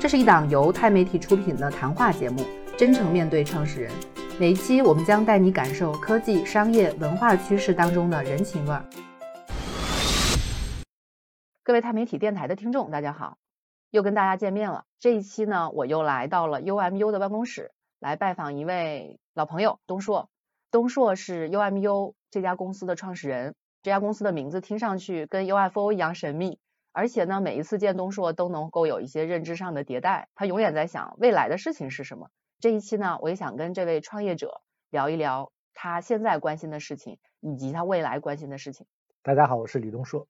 这是一档由钛媒体出品的谈话节目，真诚面对创始人。每一期我们将带你感受科技、商业、文化趋势当中的人情味儿。各位钛媒体电台的听众，大家好，又跟大家见面了。这一期呢，我又来到了 UMU 的办公室，来拜访一位老朋友东硕。东硕是 UMU 这家公司的创始人，这家公司的名字听上去跟 UFO 一样神秘。而且呢，每一次见东硕都能够有一些认知上的迭代。他永远在想未来的事情是什么。这一期呢，我也想跟这位创业者聊一聊他现在关心的事情，以及他未来关心的事情。大家好，我是李东硕。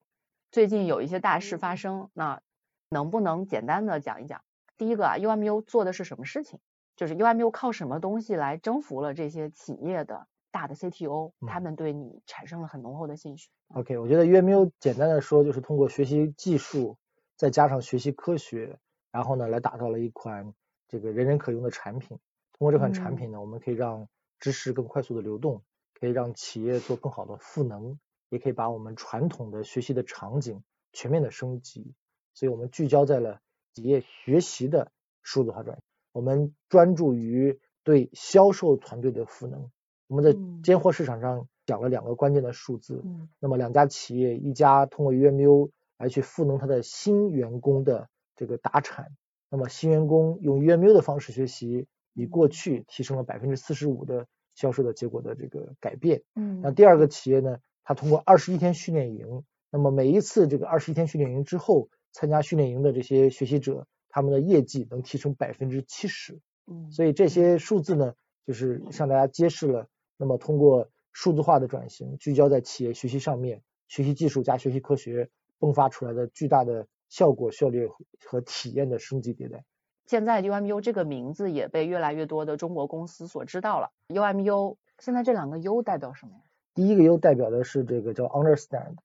最近有一些大事发生，那能不能简单的讲一讲？第一个啊，UMU 做的是什么事情？就是 UMU 靠什么东西来征服了这些企业的？大的 CTO，他们对你产生了很浓厚的兴趣。OK，我觉得 UMU 简单的说就是通过学习技术，再加上学习科学，然后呢来打造了一款这个人人可用的产品。通过这款产品呢，我们可以让知识更快速的流动，可以让企业做更好的赋能，也可以把我们传统的学习的场景全面的升级。所以我们聚焦在了企业学习的数字化转型，我们专注于对销售团队的赋能。我们在尖货市场上讲了两个关键的数字，那么两家企业，一家通过 UMU 来去赋能他的新员工的这个达产，那么新员工用 UMU 的方式学习，比过去提升了百分之四十五的销售的结果的这个改变。嗯，那第二个企业呢，它通过二十一天训练营，那么每一次这个二十一天训练营之后，参加训练营的这些学习者，他们的业绩能提升百分之七十。嗯，所以这些数字呢，就是向大家揭示了。那么通过数字化的转型，聚焦在企业学习上面，学习技术加学习科学迸发出来的巨大的效果、效率和体验的升级迭代。现在 UMU 这个名字也被越来越多的中国公司所知道了。UMU 现在这两个 U 代表什么呀？第一个 U 代表的是这个叫 understand，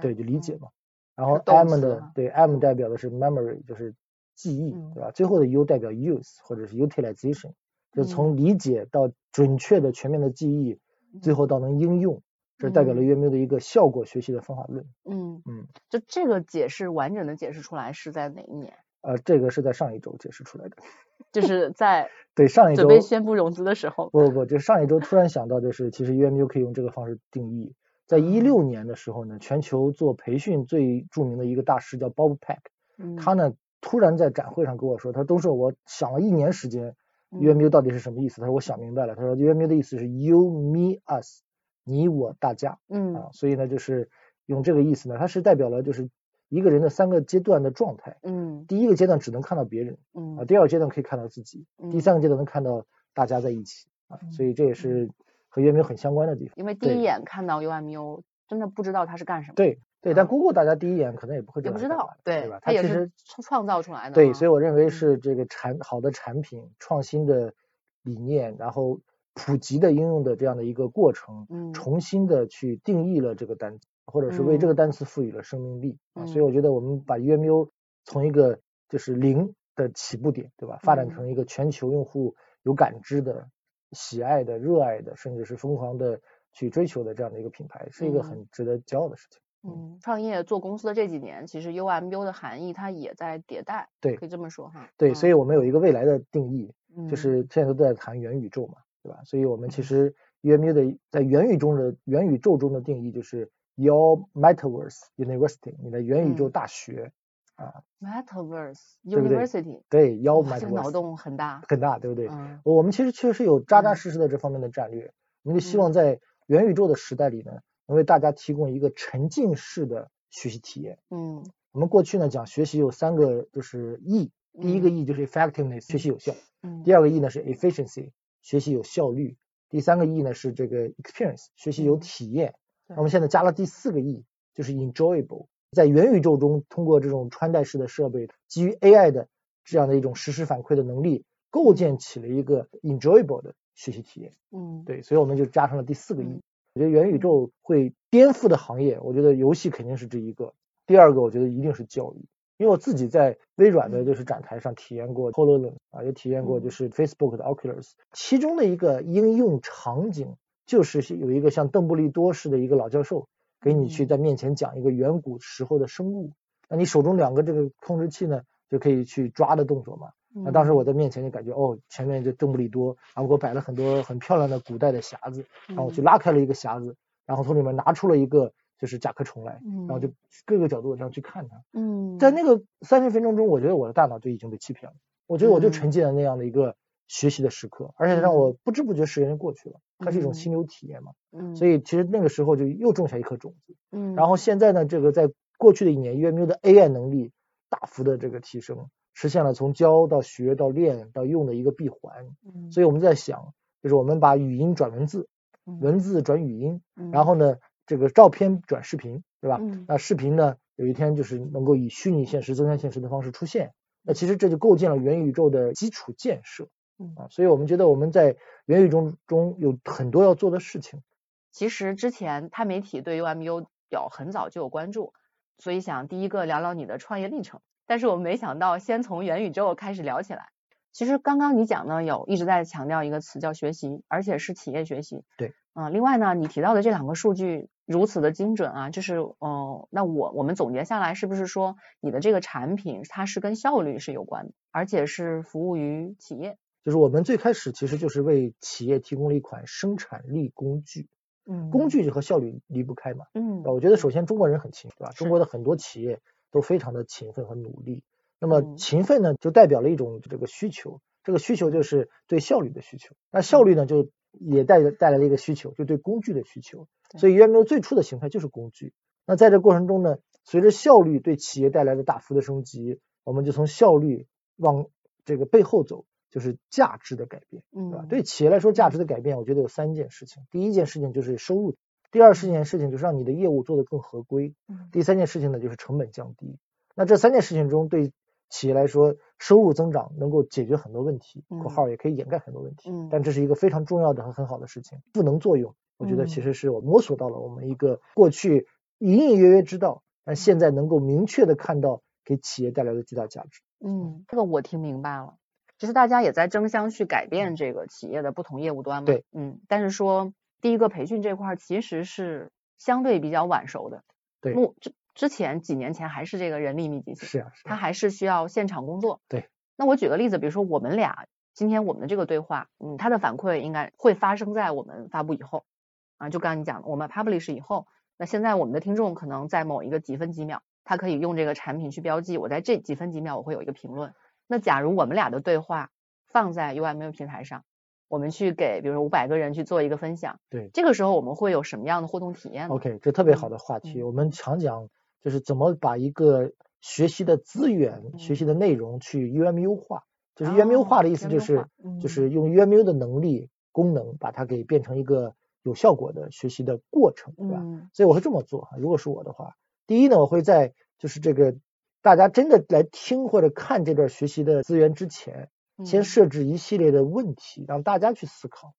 对，就理解嘛。然后 M 的对 M 代表的是 memory，就是记忆，对吧？最后的 U 代表 use 或者是 utilization。就从理解到准确的、全面的记忆，最后到能应用，这代表了 UMU 的一个效果学习的方法论。嗯嗯，就这个解释完整的解释出来是在哪一年？呃，这个是在上一周解释出来的，就是在对上一周准备宣布融资的时候。不不不，就上一周突然想到，就是其实 UMU 可以用这个方式定义。在一六年的时候呢，全球做培训最著名的一个大师叫 Bob Pack，他呢突然在展会上跟我说，他都是我想了一年时间。UMU 到底是什么意思？他说我想明白了。他说 UMU 的意思是 You, Me, Us，你我大家。嗯啊，所以呢就是用这个意思呢，它是代表了就是一个人的三个阶段的状态。嗯，第一个阶段只能看到别人，嗯啊，第二个阶段可以看到自己，第三个阶段能看到大家在一起啊，所以这也是和 UMU 很相关的地方。因为第一眼看到 UMU，真的不知道他是干什么。对。对，但 Google 大家第一眼可能也不会也不知道，对吧？它也是创造出来的。对，所以我认为是这个产好的产品、创新的理念，然后普及的应用的这样的一个过程，嗯，重新的去定义了这个单词，或者是为这个单词赋予了生命力啊。所以我觉得我们把 UMU 从一个就是零的起步点，对吧？发展成一个全球用户有感知的、喜爱的、热爱的，甚至是疯狂的去追求的这样的一个品牌，是一个很值得骄傲的事情。嗯，创业做公司的这几年，其实 UMU 的含义它也在迭代，对，可以这么说哈。对，所以我们有一个未来的定义，就是现在都在谈元宇宙嘛，对吧？所以我们其实 UMU 的在元宇宙的元宇宙中的定义就是 Your Metaverse University，你的元宇宙大学啊。Metaverse University，对，Your Metaverse。这个脑洞很大，很大，对不对？我们其实确实有扎扎实实的这方面的战略，我们就希望在元宇宙的时代里呢。能为大家提供一个沉浸式的学习体验。嗯，我们过去呢讲学习有三个，就是 E，第一个 E 就是 effectiveness，学习有效。嗯。第二个 E 呢是 efficiency，学习有效率。第三个 E 呢是这个 experience，学习有体验。那我们现在加了第四个 E，就是 enjoyable，在元宇宙中通过这种穿戴式的设备，基于 AI 的这样的一种实时反馈的能力，构建起了一个 enjoyable 的学习体验。嗯。对，所以我们就加上了第四个 E。我觉得元宇宙会颠覆的行业，我觉得游戏肯定是这一个。第二个，我觉得一定是教育，因为我自己在微软的就是展台上体验过 HoloLens 啊，也体验过就是 Facebook 的 Oculus，其中的一个应用场景就是有一个像邓布利多式的一个老教授给你去在面前讲一个远古时候的生物，那你手中两个这个控制器呢，就可以去抓的动作嘛。那当时我在面前就感觉哦，前面就邓布利多，然后给我摆了很多很漂亮的古代的匣子，然后我去拉开了一个匣子，然后从里面拿出了一个就是甲壳虫来，然后就各个角度这样去看它。嗯，在那个三十分钟中，我觉得我的大脑就已经被欺骗了，我觉得我就沉浸在那样的一个学习的时刻，而且让我不知不觉时间就过去了，它是一种心流体验嘛。嗯，所以其实那个时候就又种下一颗种子。嗯，然后现在呢，这个在过去的一年，UMU 的 AI 能力大幅的这个提升。实现了从教到学到练到用的一个闭环，所以我们在想，就是我们把语音转文字，文字转语音，然后呢，这个照片转视频，对吧？那视频呢，有一天就是能够以虚拟现实、增强现实的方式出现，那其实这就构建了元宇宙的基础建设，啊，所以我们觉得我们在元宇宙中有很多要做的事情。其实之前钛媒体对 UMU 表很早就有关注，所以想第一个聊聊你的创业历程。但是我们没想到，先从元宇宙开始聊起来。其实刚刚你讲呢，有一直在强调一个词叫学习，而且是企业学习。对。嗯，另外呢，你提到的这两个数据如此的精准啊，就是哦，那我我们总结下来，是不是说你的这个产品它是跟效率是有关的，而且是服务于企业？就是我们最开始其实就是为企业提供了一款生产力工具。嗯。工具就和效率离不开嘛。嗯。我觉得首先中国人很勤，对吧？中国的很多企业。都非常的勤奋和努力，那么勤奋呢，就代表了一种这个需求，这个需求就是对效率的需求，那效率呢，就也带带来了一个需求，就对工具的需求。所以 UMU 最初的形态就是工具。那在这过程中呢，随着效率对企业带来的大幅的升级，我们就从效率往这个背后走，就是价值的改变，对吧？对企业来说，价值的改变，我觉得有三件事情。第一件事情就是收入。第二件事情就是让你的业务做得更合规，第三件事情呢就是成本降低。那这三件事情中，对企业来说，收入增长能够解决很多问题，括号也可以掩盖很多问题。但这是一个非常重要的和很好的事情。赋能作用，我觉得其实是我摸索到了我们一个过去隐隐约约知道，但现在能够明确的看到给企业带来的巨大价值。嗯，这个我听明白了。其实大家也在争相去改变这个企业的不同业务端嘛。对，嗯，但是说。第一个培训这块其实是相对比较晚熟的，对，目之之前几年前还是这个人力密集型，是啊，他还是需要现场工作。对，那我举个例子，比如说我们俩今天我们的这个对话，嗯，他的反馈应该会发生在我们发布以后啊，就刚刚你讲的，我们 publish 以后，那现在我们的听众可能在某一个几分几秒，他可以用这个产品去标记，我在这几分几秒我会有一个评论。那假如我们俩的对话放在 UMU 平台上。我们去给，比如说五百个人去做一个分享，对，这个时候我们会有什么样的互动体验？OK，这特别好的话题，我们常讲就是怎么把一个学习的资源、学习的内容去 UMU 化，就是 UMU 化的意思就是就是用 UMU 的能力功能把它给变成一个有效果的学习的过程，对吧？所以我会这么做哈，如果是我的话，第一呢，我会在就是这个大家真的来听或者看这段学习的资源之前。先设置一系列的问题，让大家去思考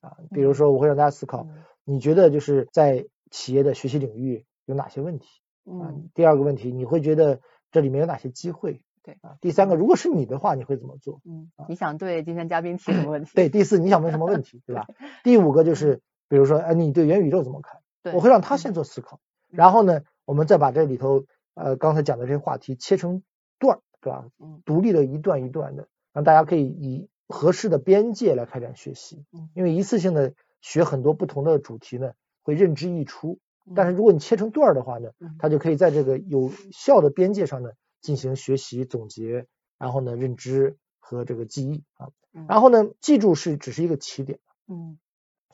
啊，比如说我会让大家思考，你觉得就是在企业的学习领域有哪些问题？嗯，第二个问题，你会觉得这里面有哪些机会？对啊，第三个，如果是你的话，你会怎么做？嗯，你想对今天嘉宾 提什么问题？对，第四，你想问什么问题？对吧？第五个就是，比如说，哎，你对元宇宙怎么看？对，我会让他先做思考，然后呢，我们再把这里头呃刚才讲的这些话题切成段，对吧？嗯，独立的一段一段的。让大家可以以合适的边界来开展学习，因为一次性的学很多不同的主题呢，会认知溢出。但是如果你切成段儿的话呢，它就可以在这个有效的边界上呢进行学习总结，然后呢认知和这个记忆啊。然后呢，记住是只是一个起点，嗯，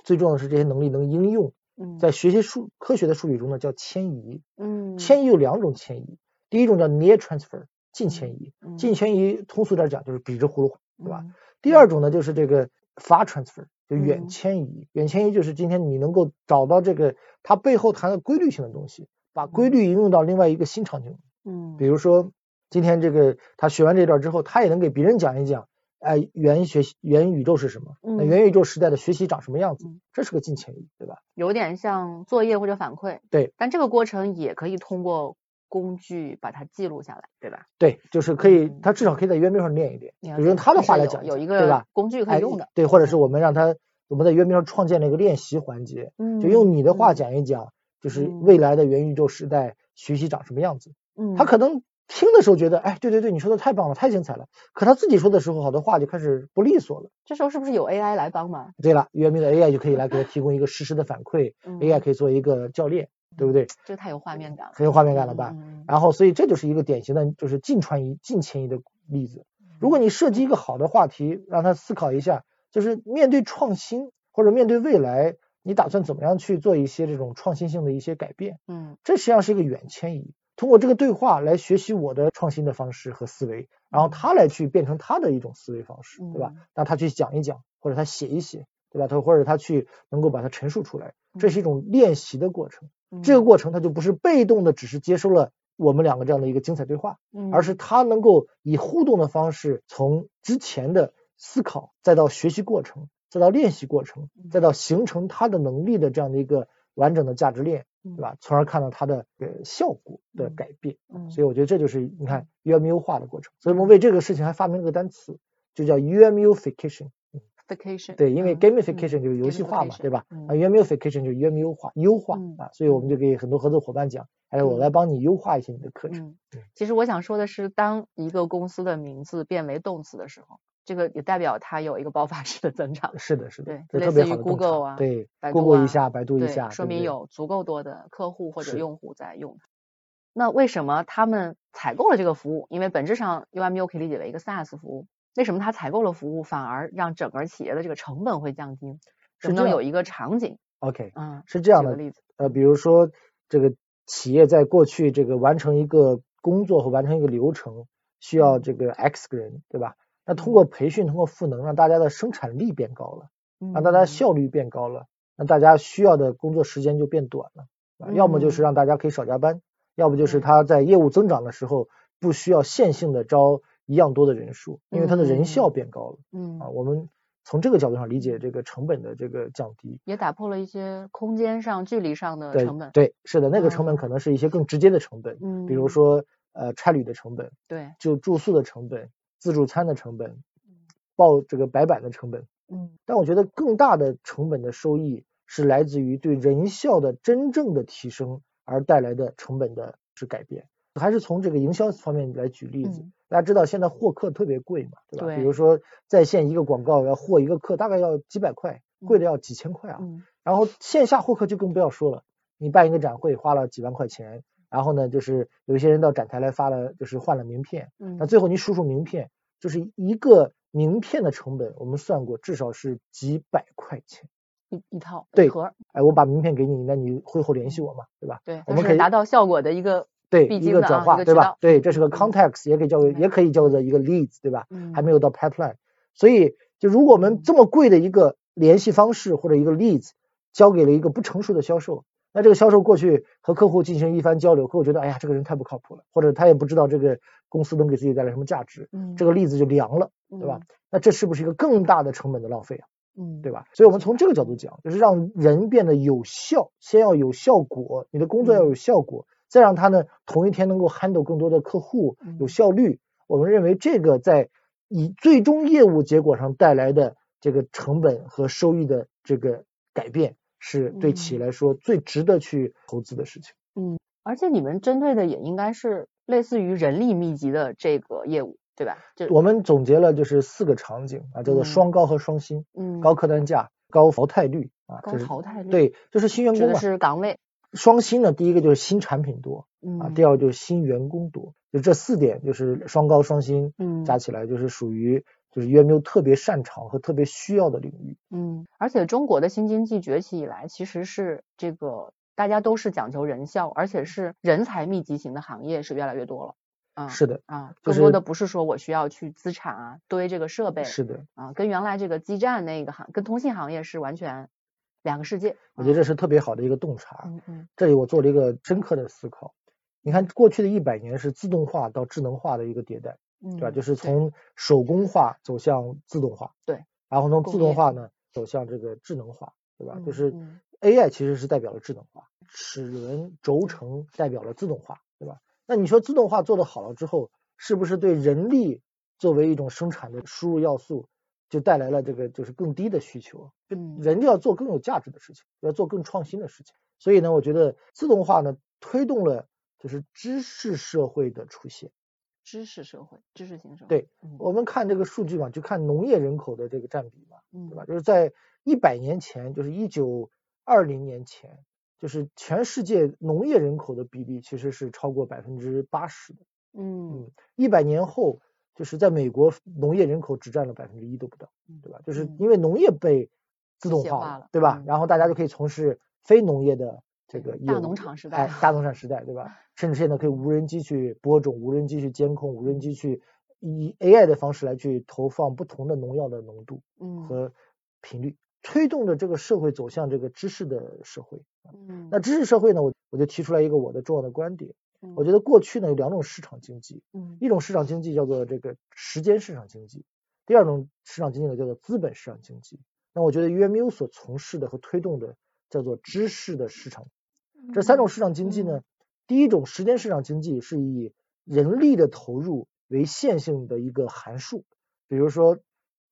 最重要的是这些能力能应用。嗯在学习数科学的术语中呢，叫迁移。嗯，迁移有两种迁移，第一种叫 near transfer。近迁移，近迁移通俗点讲就是比之葫芦，对吧？第二种呢就是这个 far transfer，就远迁移。远迁移就是今天你能够找到这个它背后谈的规律性的东西，把规律应用到另外一个新场景。嗯，比如说今天这个他学完这段之后，他也能给别人讲一讲，哎，元学习元宇宙是什么？那元宇宙时代的学习长什么样子？这是个近迁移，对吧？有点像作业或者反馈。对，但这个过程也可以通过。工具把它记录下来，对吧？对，就是可以，他至少可以在约面上练一练，就用他的话来讲，有一个对吧？工具可以用的，对，或者是我们让他，我们在约面上创建了一个练习环节，就用你的话讲一讲，就是未来的元宇宙时代学习长什么样子。嗯，他可能听的时候觉得，哎，对对对，你说的太棒了，太精彩了。可他自己说的时候，好多话就开始不利索了。这时候是不是有 AI 来帮忙？对了，UMU 的 AI 就可以来给他提供一个实时的反馈，AI 可以做一个教练，对不对？这个太有画面感了，很有画面感了吧？然后，所以这就是一个典型的，就是近传移、近迁移的例子。如果你设计一个好的话题，让他思考一下，就是面对创新或者面对未来，你打算怎么样去做一些这种创新性的一些改变？嗯，这实际上是一个远迁移。通过这个对话来学习我的创新的方式和思维，然后他来去变成他的一种思维方式，对吧？让他去讲一讲，或者他写一写，对吧？他或者他去能够把它陈述出来，这是一种练习的过程。这个过程他就不是被动的，只是接收了我们两个这样的一个精彩对话，而是他能够以互动的方式，从之前的思考，再到学习过程，再到练习过程，再到形成他的能力的这样的一个完整的价值链。对吧？从而看到他的呃效果的改变，嗯，所以我觉得这就是你看 UMU 化的过程。所以我们为这个事情还发明了个单词，就叫 UMUification。ification。对，因为 gamification 就是游戏化嘛，对吧？啊，UMUification 就是 UMU 化，优化啊，所以我们就给很多合作伙伴讲，哎，我来帮你优化一些你的课程。其实我想说的是，当一个公司的名字变为动词的时候。这个也代表它有一个爆发式的增长。是的，是的，对，类似于 Google 啊，对，Google 一下，百度一下，说明有足够多的客户或者用户在用。那为什么他们采购了这个服务？因为本质上 UMU 可以理解为一个 SaaS 服务。为什么他采购了服务，反而让整个企业的这个成本会降低？能不能有一个场景？OK，嗯，是这样的例子。呃，比如说这个企业在过去这个完成一个工作和完成一个流程，需要这个 X 个人，对吧？那通过培训，通过赋能，让大家的生产力变高了，让大家效率变高了，那大家需要的工作时间就变短了。要么就是让大家可以少加班，要不就是他在业务增长的时候不需要线性的招一样多的人数，因为它的人效变高了。嗯啊，我们从这个角度上理解这个成本的这个降低，也打破了一些空间上、距离上的成本。对，是的，那个成本可能是一些更直接的成本，嗯，比如说呃差旅的成本，对，就住宿的成本。自助餐的成本，报这个白板的成本，嗯，但我觉得更大的成本的收益是来自于对人效的真正的提升而带来的成本的是改变。还是从这个营销方面来举例子，大家知道现在获客特别贵嘛，对吧？比如说在线一个广告要获一个客，大概要几百块，贵的要几千块啊。然后线下获客就更不要说了，你办一个展会花了几万块钱。然后呢，就是有一些人到展台来发了，就是换了名片。嗯。那最后你数数名片，就是一个名片的成本，我们算过，至少是几百块钱一一套对盒。哎，我把名片给你，那你会后联系我嘛？对吧？对。我们可以达到效果的一个对一个转化，对吧？对，这是个 context，也可以叫也可以叫做一个 leads，对吧？嗯。还没有到 pipeline，所以就如果我们这么贵的一个联系方式或者一个 leads，交给了一个不成熟的销售。那这个销售过去和客户进行一番交流，客户觉得哎呀这个人太不靠谱了，或者他也不知道这个公司能给自己带来什么价值，嗯，这个例子就凉了，对吧？那这是不是一个更大的成本的浪费啊？嗯，对吧？所以我们从这个角度讲，就是让人变得有效，先要有效果，你的工作要有效果，再让他呢同一天能够 handle 更多的客户，有效率。我们认为这个在以最终业务结果上带来的这个成本和收益的这个改变。是对企业来说最值得去投资的事情。嗯，而且你们针对的也应该是类似于人力密集的这个业务，对吧？就我们总结了就是四个场景啊，叫做双高和双薪。嗯。高客单价、高淘汰率啊。高淘汰率。对，就是新员工嘛。是岗位。双薪呢，第一个就是新产品多，啊，第二个就是新员工多，就这四点就是双高双薪，嗯，加起来就是属于。就是有没有特别擅长和特别需要的领域？嗯，而且中国的新经济崛起以来，其实是这个大家都是讲求人效，而且是人才密集型的行业是越来越多了。啊，是的，啊，更多的不是说我需要去资产啊堆这个设备，是的，啊，跟原来这个基站那个行跟通信行业是完全两个世界。我觉得这是特别好的一个洞察。嗯嗯，这里我做了一个深刻的思考。你看，过去的一百年是自动化到智能化的一个迭代。对吧？就是从手工化走向自动化，对，然后从自动化呢走向这个智能化，对吧？就是 AI 其实是代表了智能化，齿轮轴承代表了自动化，对吧？那你说自动化做得好了之后，是不是对人力作为一种生产的输入要素，就带来了这个就是更低的需求？就人就要做更有价值的事情，要做更创新的事情。所以呢，我觉得自动化呢推动了。就是知识社会的出现。知识社会，知识型社会。对，嗯我们看这个数据嘛，就看农业人口的这个占比嘛，嗯对吧？就是在一百年前，就是一九二零年前，就是全世界农业人口的比例其实是超过百分之八十的。嗯一百年后，就是在美国农业人口只占了百分之一都不到，对吧？就是嗯因为农业被自动化了对吧？嗯然后大家就可以从事非农业的这个业务，大农场时代哎，大农场时代，对吧？甚至现在可以无人机去播种，无人机去监控，无人机去以 AI 的方式来去投放不同的农药的浓度嗯和频率，推动着这个社会走向这个知识的社会。嗯，那知识社会呢，我我就提出来一个我的重要的观点，我觉得过去呢有两种市场经济，嗯一种市场经济叫做这个时间市场经济，第二种市场经济呢叫做资本市场经济。那我觉得 UMU 所从事的和推动的叫做知识的市场。这三种市场经济呢，嗯第一种时间市场经济是以人力的投入为线性的一个函数，比如说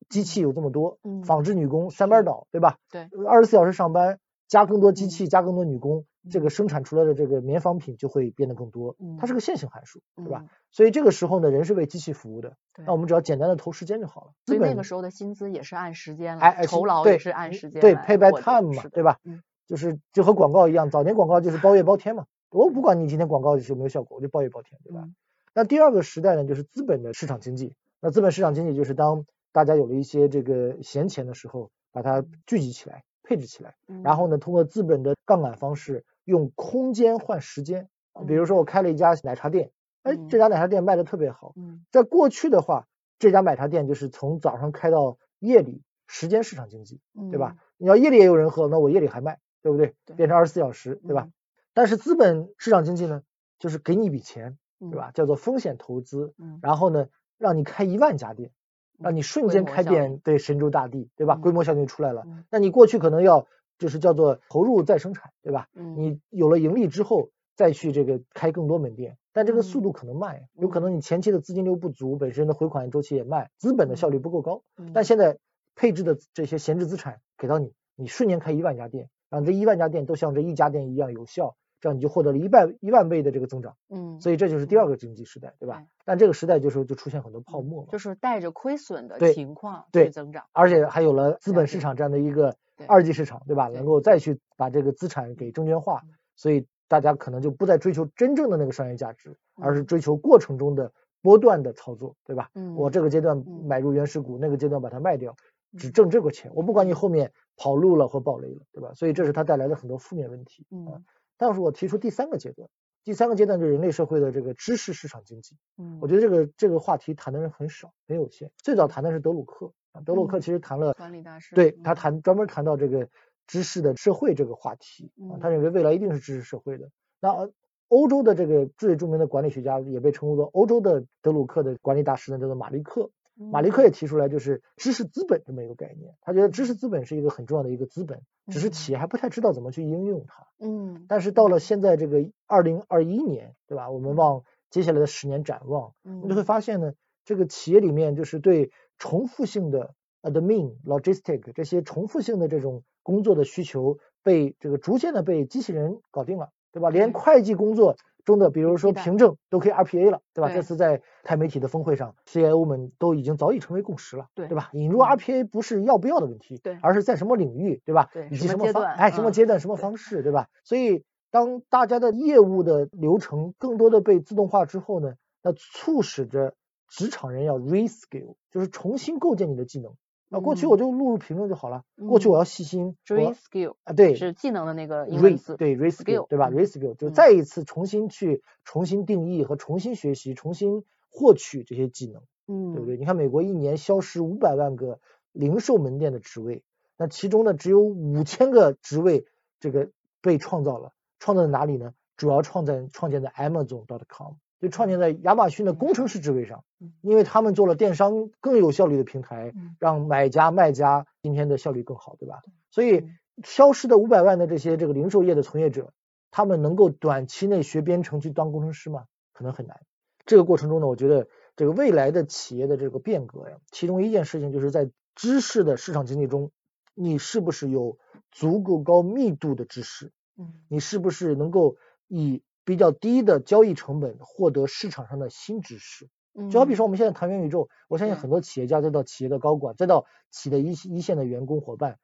机器有这么多，嗯纺织女工三班倒，对吧？对，二十四小时上班，加更多机器，嗯加更多女工，这个生产出来的这个棉纺品就会变得更多，它是嗯个线性函数，对吧？嗯？所以这个时候呢，人是为机器服务的，那我们只要简单的投时间就好了。所以那个时候的薪资也是按时间来，酬劳也是按时间对 pay by time 嘛，对吧？嗯就是就和广告一样，早年广告就是包月包天嘛，我不管你今天广告有没有效果，我就包月包天，对吧？嗯那第二个时代呢，就是资本的市场经济。那资本市场经济就是当大家有了一些这个闲钱的时候，把它聚集起来，配置起来，然后嗯呢，通过资本的杠杆方式，用空间换时间。啊比如说我开了一家奶茶店，哎，嗯这家奶茶店卖的特别好，嗯在过去的话，这家奶茶店就是从早上开到夜里，时间市场经济，嗯对吧？？你要夜里也有人喝，那我夜里还卖，对不对？变成二十四小时，对吧？嗯但是资本市场经济呢，就是给你一笔钱，嗯？对吧？叫做风险投资，嗯？然后呢，让你开一万家店，让你瞬间开遍对神州大地，对吧？嗯规模效应就出来了。嗯那你过去可能要就是叫做投入再生产，对吧？嗯你有了盈利之后，再去这个开更多门店，但这个速嗯度可能慢呀，有可嗯能你前期的资金流不足，本身的回款周期也慢，资本的效率不够高。嗯但现在配置的这些闲置资产给到你，你瞬间开一万家店，让这一万家店都像这一家店一样有效，这样你就获得了一万一万倍的这个增长。嗯，所以这就是第二个经济时代，对吧？但这个时代就是就出现很多泡沫，就是带着亏损的情况去增长。而且还有了资本市场这样的一个对二级市场，对吧？能够再去把这个资产给证券化嗯，所以大家可能就不再追求真正的那个商业价值，而是嗯追求过程中的波段的操作，对吧？嗯，我这个阶段嗯买入原始股，那个阶段把它卖掉，只嗯挣这个钱，我不管你后面跑路了或暴雷了，对吧？所以这是它带来的很多负面问题。啊嗯但是我提出第三个阶段，第三个阶段就是人类社会的这个知识市场经济。嗯，我觉得这个这个话题谈的人很少，很有限。最早谈的是德鲁克啊，德鲁克嗯其实谈了，管理大师对他嗯谈专门谈到这个知识的社会这个话题啊，他嗯认为未来一定是知识社会的。那呃欧洲的这个最著名的管理学家也被称作欧洲的德鲁克的管理大师呢，叫做马利克。马利克嗯也提出来，就是知识资本这么一个概念。他觉得知识资本是一个很重要的一个资本，只是企业还不太知道怎么去应用它。嗯，但是到了现在这个二零二一年，对吧？我们嗯往接下来的十年展望，嗯你就会发现呢，这个企业里面就是对重复性的 admin、logistic 这些重复性的这种工作的需求被这个逐渐的被机器人搞定了，对吧？连会计工作中的，比如说凭证都可以 RPA 了，对吧？对这次在钛媒体的峰会上，CIO 们都已经早已成为共识了，对对吧？引入嗯 RPA 不是要不要的问题，对而是在什么领域，对吧？对以及什么方哎，什么嗯阶段、什么方式，对吧？所以当大家的业务的流程更多的被自动化之后呢，那促使着职场人要 reskill，就是重新构建你的技能。啊，过去我就录入评论就好了，过去我嗯要细心，reskill 啊对是技能的那个英文 re 字，对 reskill 对吧嗯？reskill 就再一次重新去重新定义和重新学习、重新获取这些技能。嗯，对不对？你看美国一年消失五百万个零售门店的职位，那其中呢只有五千个职位这个被创造了，创造在哪里呢？主要创在创建在 Amazon.com，就创建在亚马逊的工程师职位上嗯，因为他们做了电商更有效率的平台嗯，让买家卖家今天的效率更好，对吧？所以嗯消失的五百万的这些这个零售业的从业者，他们能够短期内学编程去当工程师吗？可能很难。这个过程中呢，我觉得这个未来的企业的这个变革呀，其中一件事情就是在知识的市场经济中，你是不是有足够高密度的知识？嗯你是不是能够以比较低的交易成本获得市场上的新知识。就好比说我们现在谈元宇宙，我相信很多企业家再到企业的高管，再到企业的一一线的员工伙伴，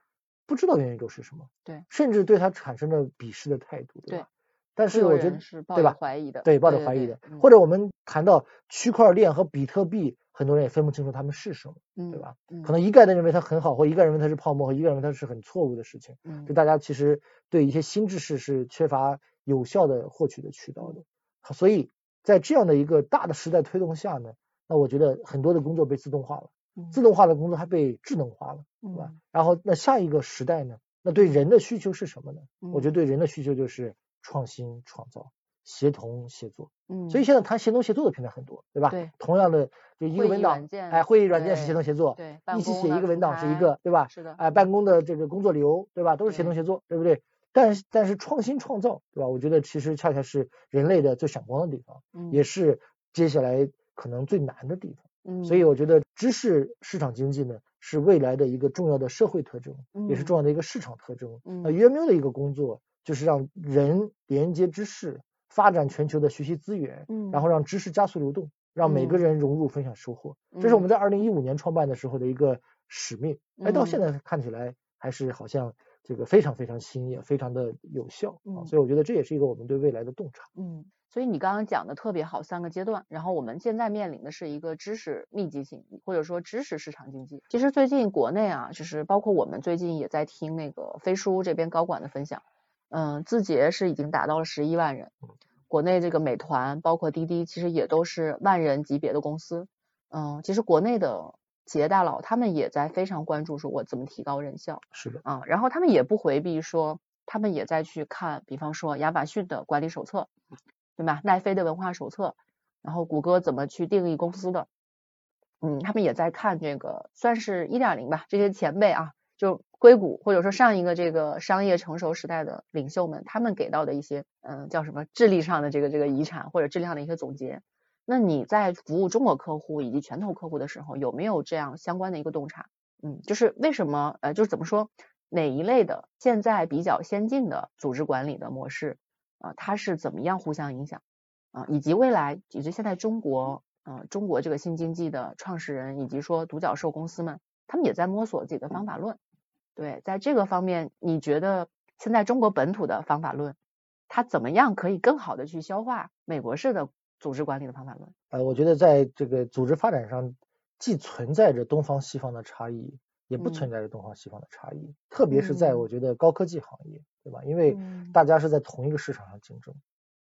不知道元宇宙是什么，对，甚至对它产生了鄙视的态度，对吧？但是我觉得是，对吧？怀疑的，对，抱着怀疑的。或者我们谈到区块链和比特币，很多人也分不清楚它们是什么，对吧？可能一概的认为它很好，或一概认为它是泡沫，或一概认为它是很错误的事情。就大家其实对一些新知识是缺乏有效的获取的渠道的。所以在这样的一个大的时代推动下呢？那我觉得很多的工作被自动化了，自动化的工作还被智能化了，对吧？然后那下一个时代呢？那对人的需求是什么呢？我觉得对人的需求就是创新创造、协同协作。嗯，所以现在谈协同协作的平台很多，对吧？对。同样的，就一个文档，哎，会议软件是协同协作，对，一起写一个文档是一个，对吧？是的。哎，办公的这个工作流，对吧？都是协同协作，对不对？但是但是创新创造，对吧？我觉得其实恰恰是人类的最闪光的地方，也是接下来。可能最难的地方，嗯，所以我觉得知识市场经济呢是未来的一个重要的社会特征，也是重要的一个市场特征。那 UMU 的一个工作就是让人连接知识，发展全球的学习资源，嗯，然后让知识加速流动，让每个人融入分享收获。这是我们在二零一五年创办的时候的一个使命，哎，到现在看起来还是好像这个非常非常新颖，非常的有效啊。所以我觉得这也是一个我们对未来的洞察。嗯。所以你刚刚讲的特别好，三个阶段。然后我们现在面临的是一个知识密集型，或者说知识市场经济。其实最近国内啊，就是包括我们最近也在听那个飞书这边高管的分享，嗯，字节是已经达到了十一万人，国内这个美团包括滴滴其实也都是万人级别的公司。嗯，其实国内的企业大佬他们也在非常关注说我怎么提高人效。是的。啊，然后他们也不回避说，他们也在去看，比方说亚马逊的管理手册。对吧？奈飞的文化手册，然后谷歌怎么去定义公司的？嗯，他们也在看这个，算是一点零吧。这些前辈啊，就硅谷或者说上一个这个商业成熟时代的领袖们，他们给到的一些，嗯，叫什么智力上的这个这个遗产或者质量的一些总结。那你在服务中国客户以及拳头客户的时候，有没有这样相关的一个洞察？嗯，就是为什么？呃，就是怎么说？哪一类的现在比较先进的组织管理的模式？啊，它是怎么样互相影响啊？以及未来，以及现在中国，呃，中国这个新经济的创始人，以及说独角兽公司们，他们也在摸索自己的方法论。对，在这个方面，你觉得现在中国本土的方法论，它怎么样可以更好的去消化美国式的组织管理的方法论？呃，我觉得在这个组织发展上，既存在着东方西方的差异。也不存在着东方西方的差异，特别是在我觉得高科技行业，对吧？因为大家是在同一个市场上竞争，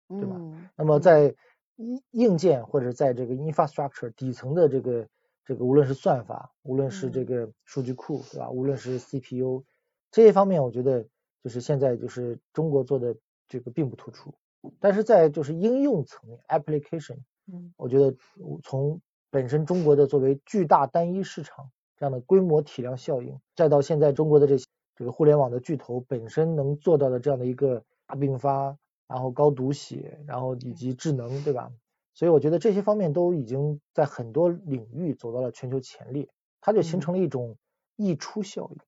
对吧？那么在硬硬件或者在这个 infrastructure 底层的这个这个，无论是算法，无论是这个数据库，对吧？无论是 CPU 这些方面，我觉得就是现在就是中国做的这个并不突出。但是在就是应用层面 application，嗯，我觉得从本身中国的作为巨大单一市场。这样的规模体量效应，再到现在中国的这些这个互联网的巨头本身能做到的这样的一个大并发，然后高读写，然后以及智能，对吧？所以我觉得这些方面都已经在很多领域走到了全球前列，它就形成了一种溢出效应。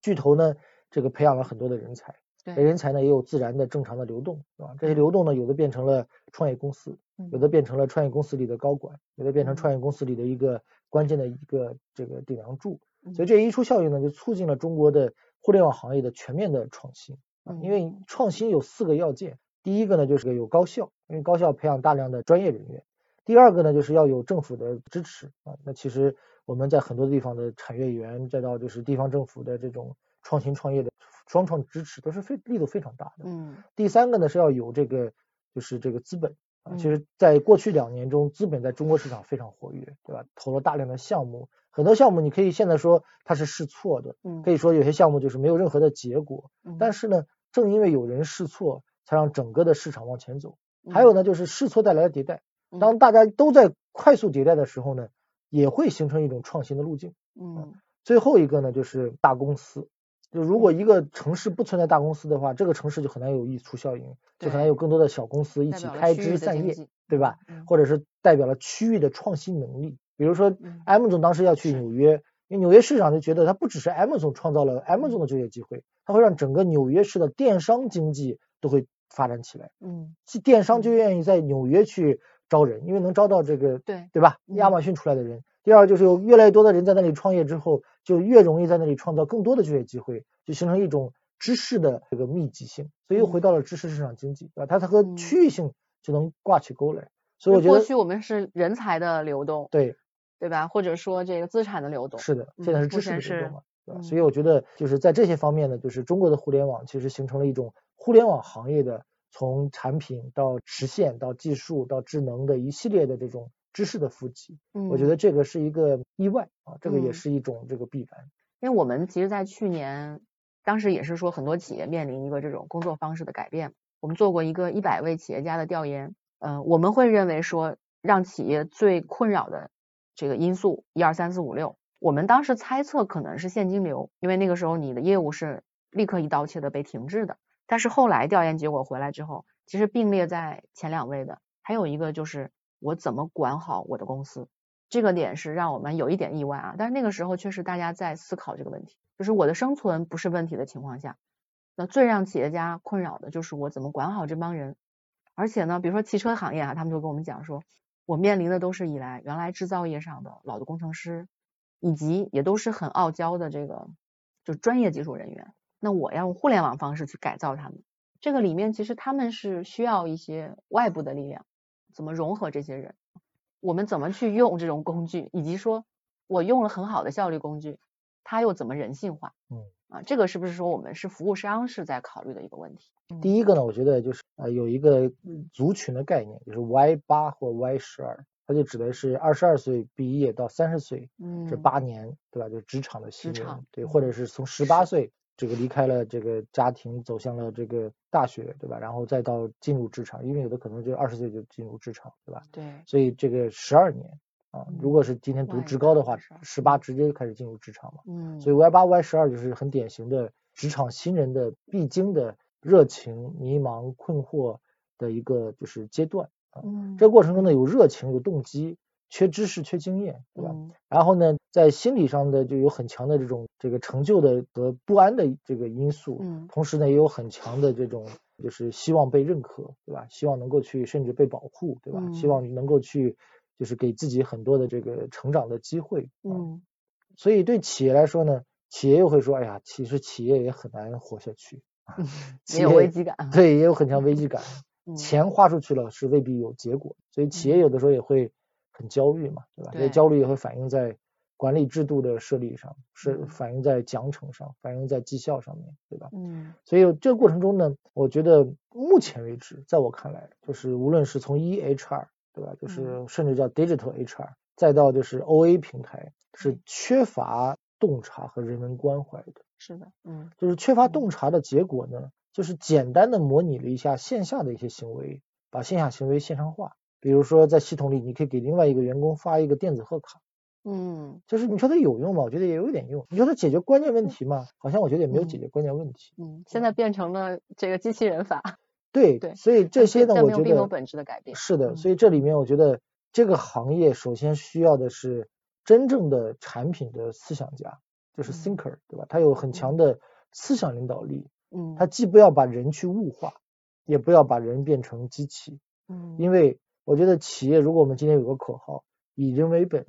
巨头呢，这个培养了很多的人才，对人才呢也有自然的正常的流动，对吧？这些流动呢，有的变成了创业公司，有的变成了创业公司里的高管，有的变成创业公司里的一个。关键的一个这个顶梁柱，所以这一出效应呢，就促进了中国的互联网行业的全面的创新。因为创新有四个要件，第一个呢就是有高校，因为高校培养大量的专业人员。第二个呢就是要有政府的支持啊，那其实我们在很多地方的产业园，再到就是地方政府的这种创新创业的双创支持，都是非力度非常大的。嗯。第三个呢是要有这个就是这个资本。啊，其实，在过去两年中，资本在中国市场非常活跃，对吧？投了大量的项目，很多项目你可以现在说它是试错的，嗯，可以说有些项目就是没有任何的结果，嗯，但是呢，正因为有人试错，才让整个的市场往前走。还有呢，就是试错带来的迭代，当大家都在快速迭代的时候呢，也会形成一种创新的路径。嗯，最后一个呢，就是大公司。就如果一个城市不存在大公司的话，这个城市就很难有溢出效应，就很难有更多的小公司一起开枝散叶，对吧？或者是代表了区域的创新能力。比如说，M 总当时要去纽约，因为纽约市长就觉得它不只是 M 总创造了 M 总的就业机会，它会让整个纽约市的电商经济都会发展起来。嗯，电商就愿意在纽约去招人，因为能招到这个对对吧？嗯亚马逊出来的人。第二就是有越来越多的人在那里创业之后，就越容易在那里创造更多的就业机会，就形成一种知识的这个密集性，所以又回到了知识市场经济，对吧？它它和嗯区域性就能挂起钩来。所以我觉得过去我们是人才的流动，对，对吧？或者说这个资产的流动，是的，嗯现在是知识的流动嘛，对吧？嗯所以我觉得就是在这些方面呢，就是中国的互联网其实形成了一种互联网行业的从产品到实现到技术到智能的一系列的这种知识的富集。嗯，我觉得这个是一个意外啊，这个也嗯是一种这个必然。因为我们其实，在去年，当时也是说很多企业面临一个这种工作方式的改变。我们做过一个一百位企业家的调研，嗯、我们会认为说，让企业最困扰的这个因素一二三四五六，我们当时猜测可能是现金流，因为那个时候你的业务是立刻一刀切的被停滞的。但是后来调研结果回来之后，其实并列在前两位的还有一个就是我怎么管好我的公司。这个点是让我们有一点意外啊，但是那个时候确实大家在思考这个问题，就是我的生存不是问题的情况下，那最让企业家困扰的就是我怎么管好这帮人，而且呢，比如说汽车行业啊，他们就跟我们讲说，我面临的都是以来原来制造业上的老的工程师，以及也都是很傲娇的这个就专业技术人员，那我要用互联网方式去改造他们，这个里面其实他们是需要一些外部的力量，怎么融合这些人。我们怎么去用这种工具，以及说我用了很好的效率工具，它又怎么人性化？嗯，啊，这个是不是说我们是服务商是在考虑的一个问题？第一个呢，我觉得就是呃有一个族群的概念，就是 Y 八或 Y 十二，它就指的是二十二岁毕业到三十岁嗯，这八年，对吧？就是职场的新人职，对，嗯或者是从十八岁这个离开了这个家庭，走向了这个大学，对吧？然后再到进入职场，因为有的可能就二十岁就进入职场，对吧？对，所以这个十二年啊，如果是今天读职高的话十八直接就开始进入职场嘛。嗯，所以 Y 八 Y 十二就是很典型的职场新人的必经的热情、迷茫、困惑的一个就是阶段啊。嗯，这个过程中呢，有热情、有动机，缺知识、缺经验，对吧？嗯然后呢，在心理上的就有很强的这种这个成就的和不安的这个因素，嗯同时呢，也有很强的这种就是希望被认可，对吧？希望能够去甚至被保护，对吧？希嗯望能够去就是给自己很多的这个成长的机会，啊嗯所以对企业来说呢，企业又会说，哎呀，其实企业也很难活下去，嗯，有危机感啊，对，也有很强危机感。嗯钱花出去了是未必有结果，所以企业有的时候也会很焦虑嘛，对吧？这对焦虑也会反映在管理制度的设立上，是嗯反映在奖惩上，反映在绩效上面，对吧？嗯所以这个过程中呢，我觉得目前为止，在我看来，就是无论是从 EHR 对吧，就是甚至叫 Digital HR，再到就是 OA 平台，是缺乏洞察和人文关怀的。是的，嗯就是缺乏嗯洞察的结果呢，就是简单的模拟了一下线下的一些行为，把线下行为线上化。比如说在系统里，你可以给另外一个员工发一个电子贺卡，嗯就是你说它有用吗？我觉得也有一点用。你说它解决关键问题吗？好像我觉得也没有解嗯决关键问题。嗯，现在变成了这个机器人法，对，对所以这些呢，我觉得并没有本质的改变，是的，嗯所以这里面我觉得这个行业首先需要的是真正的产品的思想家，就是嗯 thinker，对吧？他有很强的思想领导力，嗯他既不要把人去物化，也不要把人变成机器，嗯因为我觉得企业如果我们今天有个口号以人为本，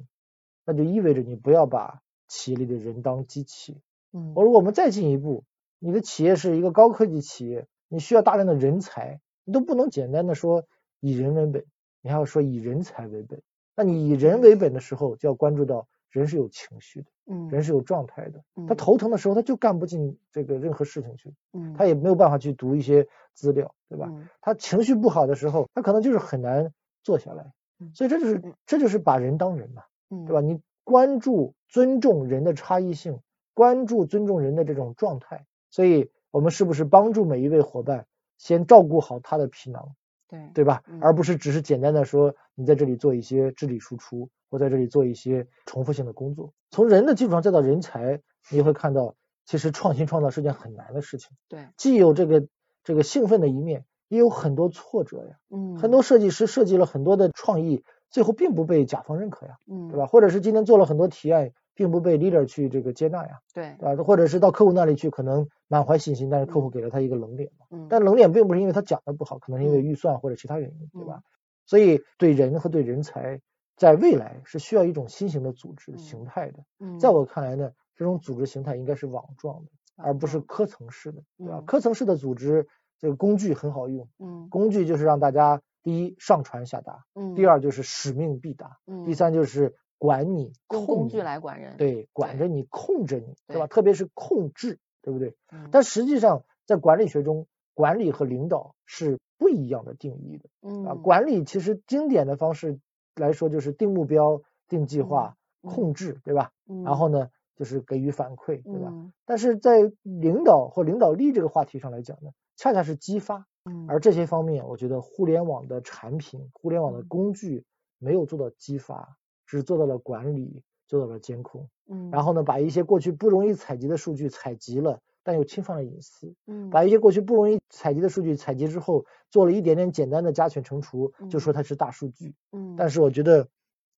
那就意味着你不要把企业里的人当机器。嗯我如果我们再进一步，你的企业是一个高科技企业，你需要大量的人才，你都不能简单的说以人为本，你还要说以人才为本。那你以人为本的时候，就要关注到人是有情绪的，嗯人是有状态的。他嗯头疼的时候，他就干不进这个任何事情去。嗯他也没有办法去读一些资料，对吧？嗯他情绪不好的时候，他可能就是很难坐下来嗯，所以这就是嗯这就是把人当人嘛，嗯对吧？你关注、尊重人的差异性，关注、尊重人的这种状态，所以我们是不是帮助每一位伙伴先照顾好他的皮囊，对对吧？嗯而不是只是简单的说你在这里做一些智力输出，或在这里做一些重复性的工作。从人的基础上再到人才，你会看到，其实创新创造是件很难的事情。对既有这个这个兴奋的一面，也有很多挫折呀。嗯很多设计师设计了很多的创意，最后并不被甲方认可呀，嗯对吧？或者是今天做了很多提案，并不被 leader 去这个接纳呀，对，对吧？或者是到客户那里去，可能满怀信心，但是客户给了他一个冷脸嘛。嗯，但冷脸并不是因为他讲的不好，可能是因为嗯预算或者其他原因，对嗯吧？所以对人和对人才，在未来是需要一种新型的组织嗯形态的。嗯，在我看来呢，这种组织形态应该是网状的，而不是科层式的，对吧？嗯科层式的组织，这个工具很好用，嗯工具就是让大家第一上传下达，嗯，第二就是使命必达，嗯，第三就是管你控用工具来管人，，对，管着你，控制你，对吧？特别是控制，对不对？嗯但实际上，在管理学中，管理和领导是不一样的定义的啊。嗯管理其实经典的方式来说，就是定目标、定计划、嗯控制，对吧？嗯，然后呢，就是给予反馈，对吧？嗯但是在领导或领导力这个话题上来讲呢，恰恰是激发，嗯，而这些方面，我觉得互联网的产品、互联网的嗯工具没有做到激发，只做到了管理，做到了监控。嗯，然后呢，把一些过去不容易采集的数据采集了，但又侵犯了隐私；嗯把一些过去不容易采集的数据采集之后，做了一点点简单的加权乘除，就说它是大数据。嗯，但是我觉得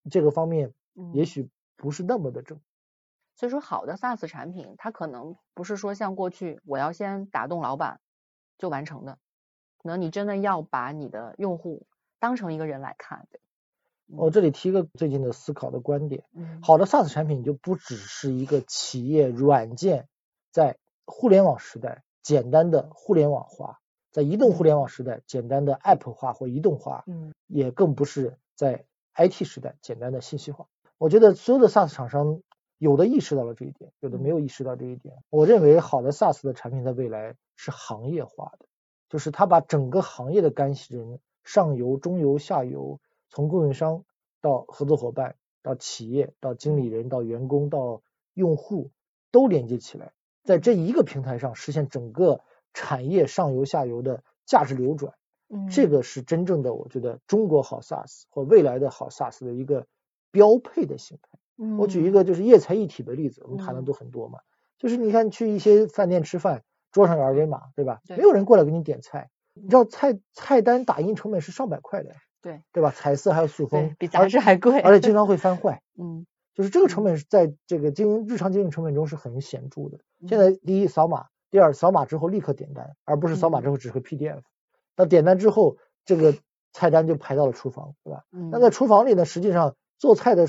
这个方面也嗯许不是那么的正。所以说，好的 SaaS 产品，它可能不是说像过去我要先打动老板就完成的，可能你真的要把你的用户当成一个人来看。对我这里提一个最近的思考的观点：嗯，好的 SaaS 产品就不只是一个企业软件在互联网时代简单的互联网化，在移动互联网时代简单的 App 化或移动化，嗯也更不是在 IT 时代简单的信息化。我觉得所有的 SaaS 厂商有的意识到了这一点，有的没有意识到这一点。我认为好的 SaaS 的产品在未来是行业化的，就是它把整个行业的干系人，上游、中游、下游，从供应商到合作伙伴，到企业，到经理人，到员工，到用户，都连接起来，在这一个平台上实现整个产业上游、下游的价值流转。嗯，这个是真正的，我觉得中国好 SaaS 或未来的好 SaaS 的一个标配的形态。嗯，我举一个就是业财一体的例子，我们谈的嗯都很多嘛，就是你看去一些饭店吃饭，桌上有二维码，对吧？对没有人过来给你点菜，你知道菜菜单打印成本是上百块的，对对吧？彩色还有塑封，比杂志还贵，而且经 常会翻坏。嗯就是这个成本是在这个经营日常经营成本中是很显著的。现嗯在第一扫码，第二扫码之后立刻点单，而不是扫码嗯之后只是个 PDF。那点单之后，这个菜单就排到了厨房，对吧？嗯，那在厨房里呢，实际上做菜的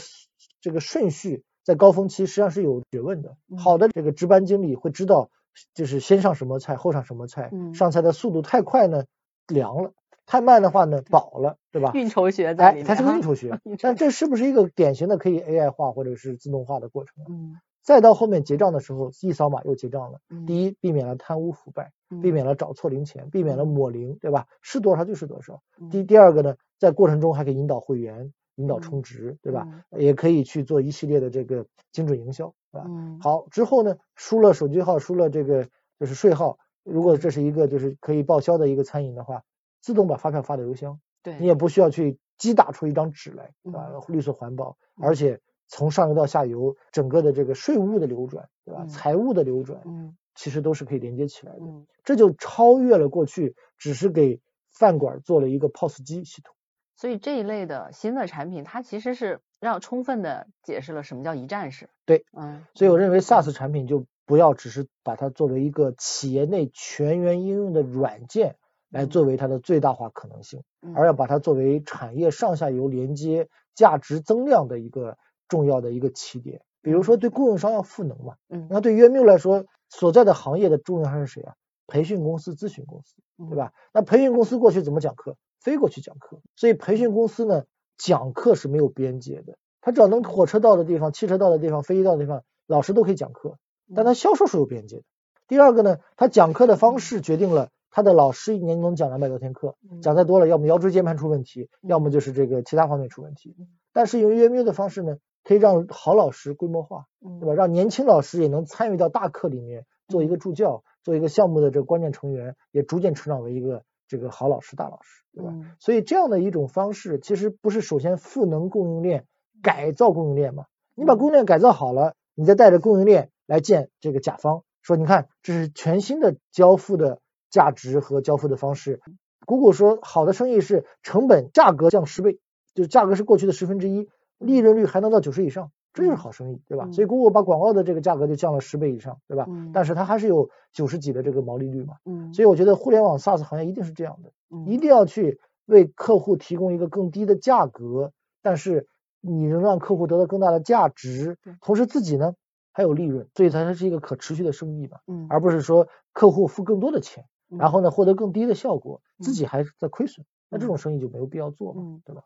这个顺序在高峰期实际上是有学问的。嗯好的这个值班经理会知道，就是先上什么菜，后上什么菜，嗯上菜的速度太快呢凉了，太慢的话呢饱了，对吧？运筹学在里哎，它是个运筹学但这是不是一个典型的可以 AI 化或者是自动化的过程呢？嗯再到后面结账的时候，一扫码又结账了。嗯，第一，避免了贪污腐败，嗯避免了找错零钱，避免了嗯抹零，对吧？是多少就是多少。第嗯第二个呢，在过程中还可以引导会员，引导嗯充值，对吧？嗯也可以去做一系列的这个精准营销，对吧？嗯好，之后呢，输了手机号，输了这个就是税号，如果这是一个就是可以报销的一个餐饮的话，自动把发票发到邮箱，对，你也不需要去击打出一张纸来，对吧嗯？绿色环保，嗯而且从上游到下游，整个的这个税务的流转，对吧？嗯财务的流转，嗯其实都是可以连接起来的。嗯这就超越了过去只是给饭馆做了一个 POS 机系统。所以这一类的新的产品，它其实是让充分的解释了什么叫一站式。对，嗯，所以我认为 SaaS 产品就不要只是把它作为一个企业内全员应用的软件来嗯作为它的最大化可能性，嗯而要把它作为产业上下游连接价值增量的一个重要的一个起点。比如说对供应商要赋能嘛，嗯，那对 UMU 来说，所在的行业的供应商是谁啊？培训公司、咨询公司，嗯对吧？那培训公司过去怎么讲课？飞过去讲课，所以培训公司呢，讲课是没有边界的，他只要能火车到的地方、汽车到的地方、飞机到的地方，老师都可以讲课，但他销售是有边界的。第二个呢，他讲课的方式决定了他的老师一年能讲两百多天课，嗯讲再多了，要么腰椎间盘出问题，嗯要么就是这个其他方面出问题嗯。但是用 UMU 的方式呢，可以让好老师规模化，嗯对吧？让年轻老师也能参与到大课里面，做一个助教，做一个项目的这个关键成员，也逐渐成长为一个这个好老师、大老师，对吧？嗯所以这样的一种方式，其实不是首先赋能供应链，改造供应链嘛？你把供应链改造好了，你再带着供应链来见这个甲方，说你看这是全新的交付的价值和交付的方式。谷歌说，好的生意是成本价格降十倍，就是价格是过去的十分之一，利润率还能到九十以上，这就是好生意，对吧？所以 Google 把广告的这个价格就降了十倍以上，对吧？嗯。但是它还是有九十几的这个毛利率嘛。嗯，所以我觉得互联网 SaaS 行业一定是这样的，嗯。一定要去为客户提供一个更低的价格，但是你能让客户得到更大的价值，同时自己呢还有利润，所以它是一个可持续的生意嘛，嗯，而不是说客户付更多的钱，然嗯后呢获得更低的效果，自嗯。己还在亏损，那这嗯种生意就没有必要做嘛嗯，对吧？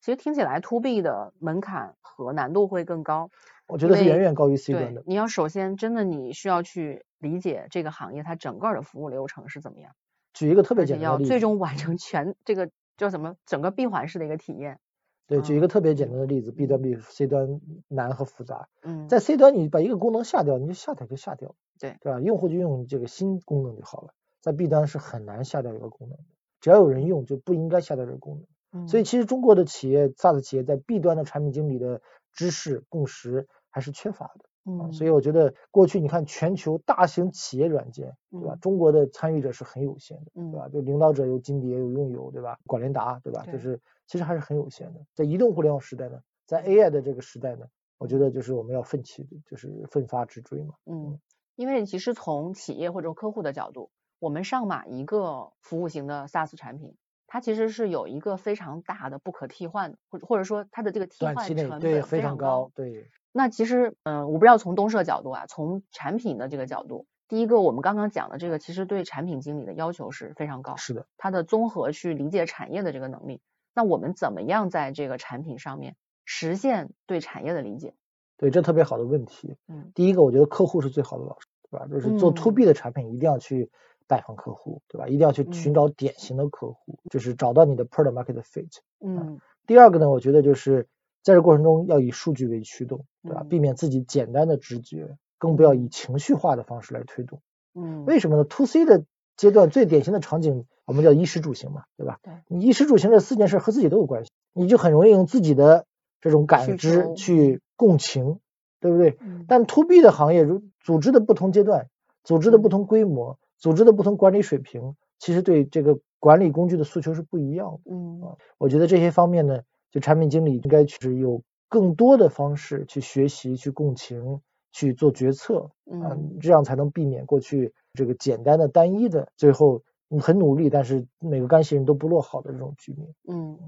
其实听起来 to B 的门槛和难度会更高，我觉得是远远高于 C 端的，。你要首先真的你需要去理解这个行业它整个的服务流程是怎么样，举一个特别简单的例子，最终完成全这个叫什么整个闭环式的一个体验。对，举一嗯个特别简单的例子，B 端比 C 端难和复杂，嗯，在 C 端你把一个功能下掉，你就下掉就下掉，对对吧？用户就用这个新功能就好了。在 B 端是很难下掉一个功能的，只要有人用就不应该下掉这个功能。嗯所以其实中国的企业 SaaS 企业在 B 端的产品经理的知识共识还是缺乏的啊。嗯，所以我觉得过去你看全球大型企业软件，对吧？嗯中国的参与者是很有限的，嗯对吧？就领导者有金蝶有用友，对吧？广联达，对吧？就是其实还是很有限的。在移动互联网时代呢，在 AI 的这个时代呢，我觉得就是我们要奋起，就是奋发直追嘛。嗯，因为其实从企业或者客户的角度，我们上马一个服务型的 SaaS 产品，它其实是有一个非常大的不可替换的，或者或者说它的这个替换成本非本常常高，对，那其实，嗯，我不知道从东社角度啊，从产品的这个角度，第一个我们刚刚讲的这个，其实对产品经理的要求是非常高，是的。他的综合去理解产业的这个能力。那我们怎么样在这个产品上面实现对产业的理解？对，这特别好的问题。嗯第一个，我觉得客户是最好的老师，对吧？就是做 to 嗯 B 的产品，一定要去拜访客户，对吧？一定要去寻嗯找典型的客户，就是找到你的 product market fit。嗯第二个呢，我觉得就是在这过程中要以数据为驱动，对吧？嗯避免自己简单的直觉，更不要嗯以情绪化的方式来推动。嗯，为什么呢？to C 的阶段最典型的场景，我们叫衣食住行嘛，对吧？对你衣食住行这四件事和自己都有关系，你就很容易用自己的这种感知去共情，对不对？嗯但 to B 的行业，如组织的不同阶段、组织的不嗯同规模、组织的不同管理水平，其实对这个管理工具的诉求是不一样的。嗯我觉得这些方面呢，就产品经理应该去有更多的方式去学习、去共情、去做决策，啊、嗯这样才能避免过去这个简单的、单一的，最后你很努力，但是每个干系人都不落好的这种局面。嗯，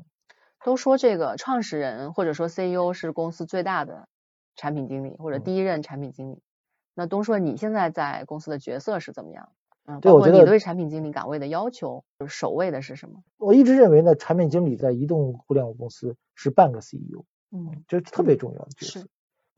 都说这个创始人或者说 CEO 是公司最大的产品经理或者嗯第一任产品经理。那东硕，你现在在公司的角色是怎么样？对我觉得括你对产品经理岗位的要求，就是首位的是什么？我一直认为呢，产品经理在移动互联网公司是半个 CEO，嗯，这是特别重要的角色。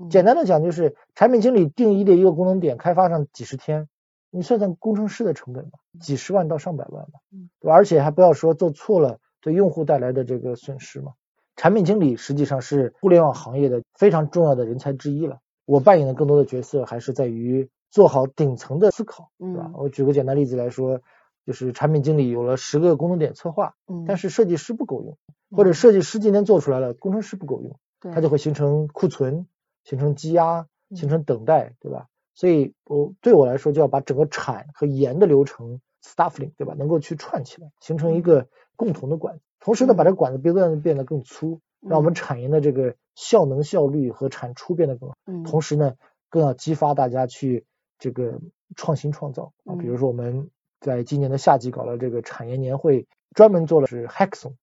简单的讲，就是产品经理定义的一个功能点，开发上几十天，你算算工程师的成本吧，几十万到上百万吧，嗯对吧？而且还不要说做错了对用户带来的这个损失嘛。产品经理实际上是互联网行业的非常重要的人才之一了。我扮演的更多的角色还是在于做好顶层的思考，对吧？嗯我举个简单例子来说，就是产品经理有了十个功能点策划，嗯，但是设计师不够用，或者嗯设计师今天做出来了，工程师不够用。对它就会形成库存，形成积压，形嗯成等待，对吧？所以我对我来说，就要把整个产和研的流程 staffing，对吧？能够去串起来，形成一嗯个共同的管子。同时呢，把嗯这个管子不断的变得更粗，让我们嗯产研的这个效能、效率和产出变得更好。嗯同时呢，更要激发大家去这个创新创造。啊。比如嗯。说我们在今年的夏季搞了这个产业年会，专门做了是 hackathon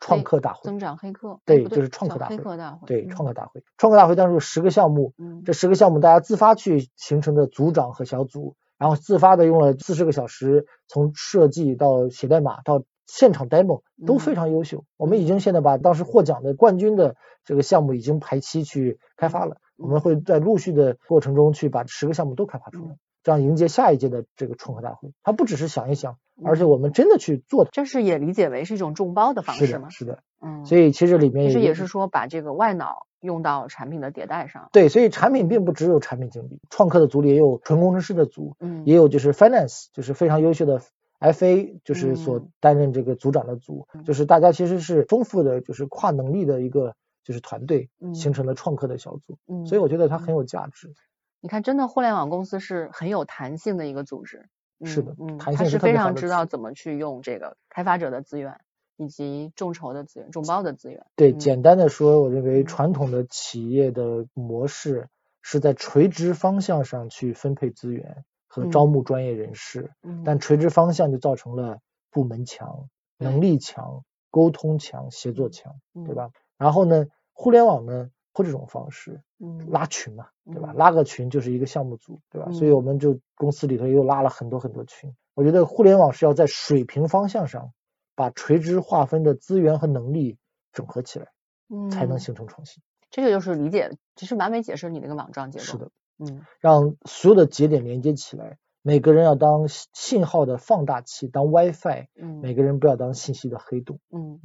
创客大会。增长黑客，哎对就是创客大会黑。客大会，对，嗯。创客大会，创客大会当时有十个项目，嗯。这十个项目大家自发去形成的组长和小组，然后自发的用了四十个小时，从设计到写代码到现场 demo 都非嗯。常优秀。我们已经现在把当时获奖的冠军的这个项目已经排期去开发了，我们嗯会在陆续的过程中去把十个项目都开发出来嗯，这样迎接下一届的这个创客大会。它不只是想一想，而且嗯我们真的去做的。这是也理解为是一种众包的方式吗的，？是的。嗯，所以其实里面其实有也是说把这个外脑用到产品的迭代上，对，所以产品并不只有产品经理，创客的组里也有纯工程师的组，嗯也有就是 finance，就是非常优秀的 FA，就是所嗯担任这个组长的组，嗯就是大家其实是丰富的，就是跨能力的一个就是团队嗯形成了创客的小组，嗯，所以我觉得它很有价值。你看，真的互联网公司是很有弹性的一个组织，是的它是非常知道怎么去用这个开发者的资源，以及众筹的资源、众包的资源。对，嗯简单的说，我认为嗯传统的企业的模式是在垂直方向上去分配资源和招嗯募专业人士，嗯但垂直方向就造成了部门强、能力强、沟通强、协作强，对？吧？然后呢，互联网呢，或这种方式嗯，拉群嘛，对吧？嗯拉个群就是一个项目组，对吧？所以嗯我们就公司里头又拉了很多很多群。我觉得互联网是要在水平方向上把垂直划分的资源和能力整合起来，嗯才能嗯形成创新。这个就是理解，其实完美解释你那个网状结构。是的，嗯让所有的节点连接起来，每个人要当信信号的放大器，当 WiFi，嗯每个人不要当信息的黑洞。嗯，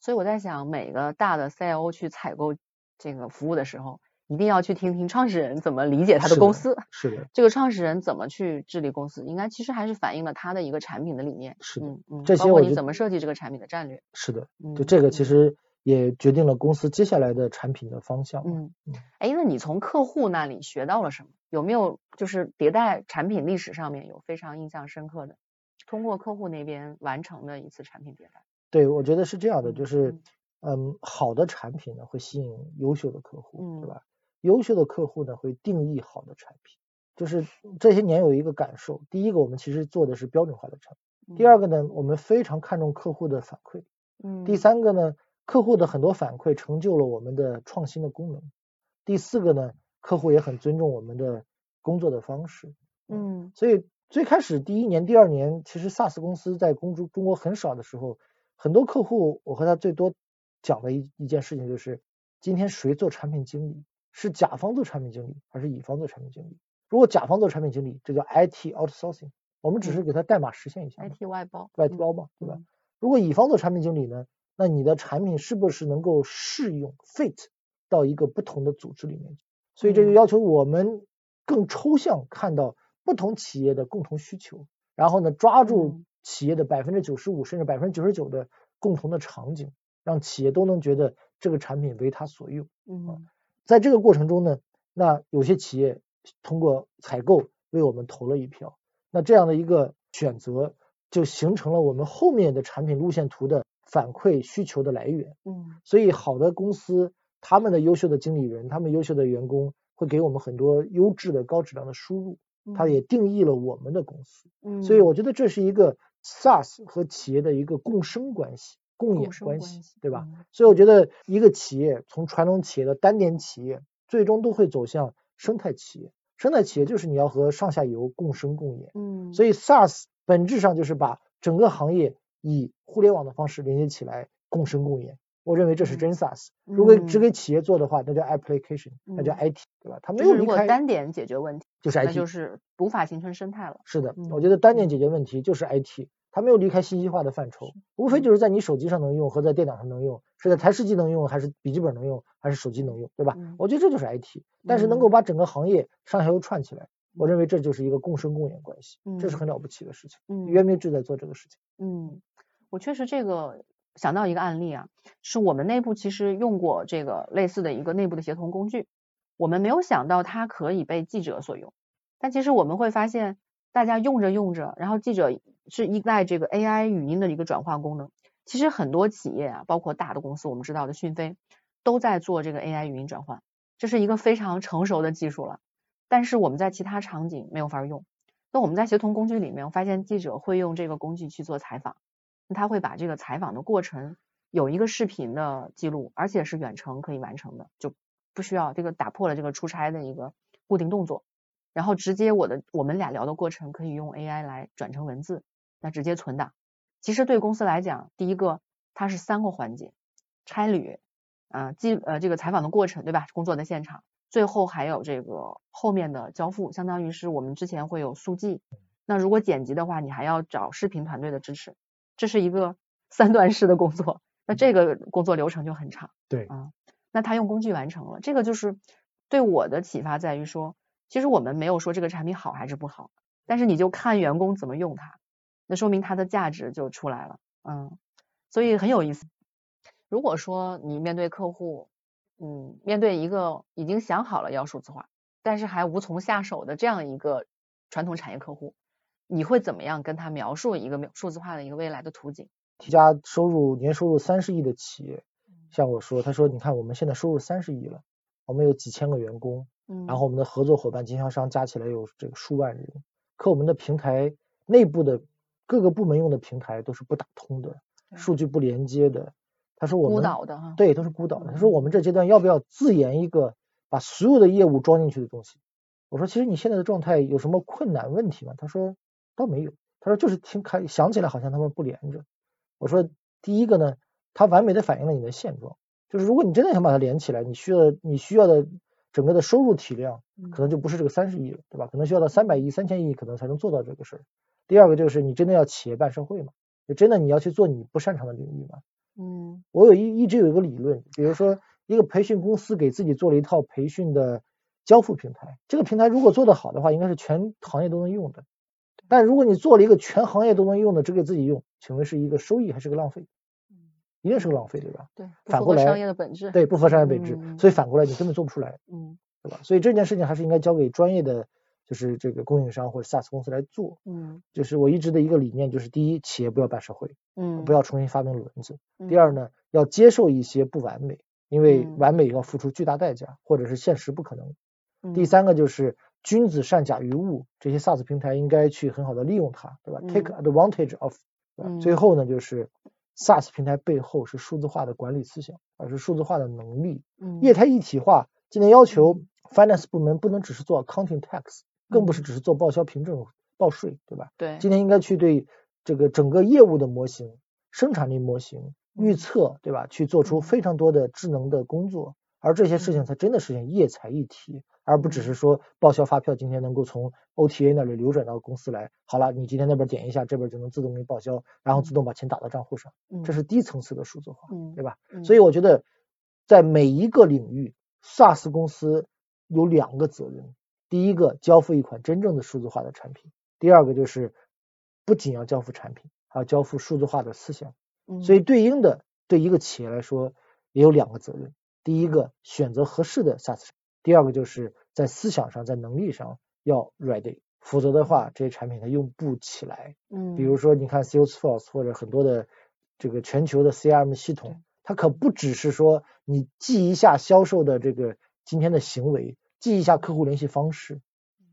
所以我在想，每个大的 CIO 去采购这个服务的时候，一定要去听听创始人怎么理解他的公司，是的，这个创始人怎么去治理公司，应该其实还是反映了他的一个产品的理念。是的嗯嗯，这包括你怎么设计这个产品的战略。是的，嗯，就这个其嗯实也决定了公司接下来的产品的方向嘛。嗯嗯，哎，那你从客户那里学到了什么？有没有就是迭代产品历史上面有非常印象深刻的，通过客户那边完成的一次产品迭代？对，我觉得是这样的，嗯就是嗯嗯，好的产品呢会吸引优秀的客户，对嗯吧？优秀的客户呢会定义好的产品。就是这些年有一个感受，第一个我们其实做的是标准化的产品，第二个呢我们非常看重客户的反馈，嗯，第三个呢客户的很多反馈成就了我们的创新的功能，第四个呢客户也很尊重我们的工作的方式，嗯所以最开始第一年、第二年，其实 SaaS 公司在公中中国很少的时候，很多客户我和他最多讲的一一件事情就是，今天谁做产品经理？是甲方做产品经理还是乙方做产品经理？如果甲方做产品经理，这叫 IT outsourcing，我们只是给他代码实现一下嘛，，IT 外包，外包嘛，对吧？嗯如果乙方做产品经理呢，那你的产品是不是能够适用 fit 到一个不同的组织里面去？所以这就嗯要求我们更抽象看到不同企业的共同需求，然后呢抓住嗯企业的百分之九十五甚至百分之九十九的共同的场景，让企业都能觉得这个产品为他所用。嗯在这个过程中呢，那有些企业通过采购为我们投了一票，那这样的一个选择就形成了我们后面的产品路线图的反馈需求的来源。嗯所以好的公司，他们的优秀的经理人，他们优秀的员工会给我们很多优质的高质量的输入，它也定义了我们的公司。嗯，所以我觉得这是一个 SaaS 和企业的一个共生关系、共演关系系，对吧？嗯所以我觉得一个企业从传统企业的单点企业，最终都会走向生态企业。生态企业就是你要和上下游共生共演。嗯，所以 SaaS 本质上就是把整个行业以互联网的方式连接起来，共生共演。我认为这是真 SaaS。如果只嗯给企业做的话，那叫 application，那叫嗯 IT，对吧？它没有如果单点解决问题，就是 IT，就是无法形成生态了。是的，我嗯觉得单点嗯解决问题就是 IT，它没有离开信息化的范畴，无非嗯就是在你手机上能用和在电脑上能用，是在台式机能用还是笔记本能用还是手机能用，对吧嗯？我觉得这就是 IT，但是能够嗯把整个行业上下游串起来，我认为这就是一个共生共赢关系，这是嗯很了不起的事情。嗯渊明志在做这个事情。嗯，我确实这个想到一个案例啊，是我们内部其实用过这个类似的一个内部的协同工具，我们没有想到它可以被记者所用，但其实我们会发现，大家用着用着，然后记者是依赖这个 AI 语音的一个转换功能，其实很多企业啊，包括大的公司，我们知道的讯飞都在做这个 AI 语音转换，这是一个非常成熟的技术了，但是我们在其他场景没有法用。那我们在协同工具里面，我发现记者会用这个工具去做采访，他会把这个采访的过程有一个视频的记录，而且是远程可以完成的，就不需要这个打破了这个出差的一个固定动作，然后直接我的我们俩聊的过程可以用 AI 来转成文字，那直接存档。其实对公司来讲，第一个它是三个环节，差旅，啊记呃这个采访的过程对吧？工作的现场，最后还有这个后面的交付，相当于是我们之前会有速记。那如果剪辑的话，你还要找视频团队的支持，这是一个三段式的工作，那这个工作流程就很长。对啊，那他用工具完成了，这个就是对我的启发在于说，其实我们没有说这个产品好还是不好，但是你就看员工怎么用它，那说明它的价值就出来了。嗯，所以很有意思。如果说你面对客户，嗯，面对一个已经想好了要数字化，但是还无从下手的这样一个传统产业客户，你会怎么样跟他描述一个数字化的一个未来的图景？一家收入年收入三十亿的企业向我说，他说：“你看我们现在收入三十亿了，我们有几千个员工，嗯，然后我们的合作伙伴、经销商加起来有这个数万人，可我们的平台内部的各个部门用的平台都是不打通的，数据不连接的。”他说：“我们孤岛的哈，对，都是孤岛的。”他说：“我们这阶段要不要自研一个把所有的业务装进去的东西？”我说：“其实你现在的状态有什么困难问题吗？”他说：“倒没有。”他说：“就是听开想起来好像他们不连着。”我说：“第一个呢，它完美的反映了你的现状，就是如果你真的想把它连起来，你需要你需要的整个的收入体量可能就不是这个三十亿了，对吧？可能需要到三百亿、三千亿可能才能做到这个事儿。第二个就是你真的要企业办社会嘛？就真的你要去做你不擅长的领域嘛？嗯，我有一一直有一个理论，比如说一个培训公司给自己做了一套培训的交付平台，这个平台如果做得好的话，应该是全行业都能用的。但如果你做了一个全行业都能用的，只给自己用，请问是一个收益还是个浪费？一定是个浪费，对吧？对，反过来商业的本质，对，不合商业本质，嗯所以反过来你根本做不出来，嗯对吧？所以这件事情还是应该交给专业的，就是这个供应商或者 SaaS 公司来做。嗯就是我一直的一个理念，就是第一，企业不要办社会，嗯，不要重新发明轮子。嗯第二，呢，要接受一些不完美，因为嗯完美要付出巨大代价，或者是现实不可能。嗯第，三个就是君子善假于物，这些 SaaS 平台应该去很好的利用它，对吧嗯？Take advantage of，对吧？嗯最后呢，就是 SaaS 平台背后是数字化的管理思想，而是数字化的能力。嗯业态一体化，今年要求 finance 部门不能只是做 accounting tax，更不是嗯只是做报销凭证、报税，对吧？对，今天应该去对这个整个业务的模型、生产力模型预嗯测，对吧？去做出嗯非常多的智能的工作，而这些事情嗯才真的实现业财一体，而不只嗯是说报销发票今天能够从 OTA 那里流转到公司来，好了，你今天那边点一下，这边就能自动给你报销，然后自动把钱打到账户上，这嗯是低层次的数字化，嗯对吧？嗯所以我觉得在每一个领域，SaaS 公司有两个责任，第一个交付一款真正的数字化的产品，第二个就是不仅要交付产品，还要交付数字化的思想。嗯所以对应的对一个企业来说也有两个责任，第一个选择合适的 SaaS，第二个就是在思想上在能力上要 ready，否则的话这些产品它用不起来。嗯，比如说你看 Salesforce 或者很多的这个全球的 CRM 系统，它可不只是说你记一下销售的这个今天的行为，记一下客户联系方式，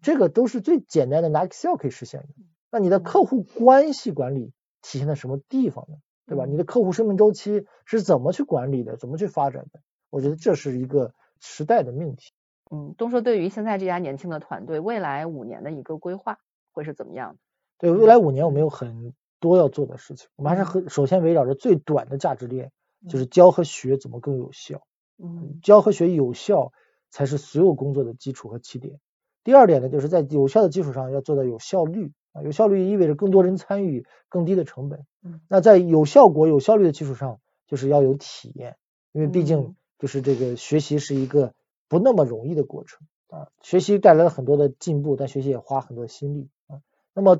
这个都是最简单的拿 Excel 可以实现的。那你的客户关系管理体现在什么地方呢？对吧？嗯你的客户生命周期是怎么去管理的？怎么去发展的？我觉得这是一个时代的命题。嗯，东说对于现在这家年轻的团队，未来五年的一个规划会是怎么样的？对未来五年我们有很多要做的事情，我们还是和首先围绕着最短的价值链，就是教和学怎么更有效。嗯教和学有效才是所有工作的基础和起点。第二点呢，就是在有效的基础上要做到有效率啊，有效率意味着更多人参与，更低的成本。嗯那在有效果、有效率的基础上，就是要有体验，因为毕竟嗯就是这个学习是一个不那么容易的过程啊，学习带来了很多的进步，但学习也花很多心力啊。那么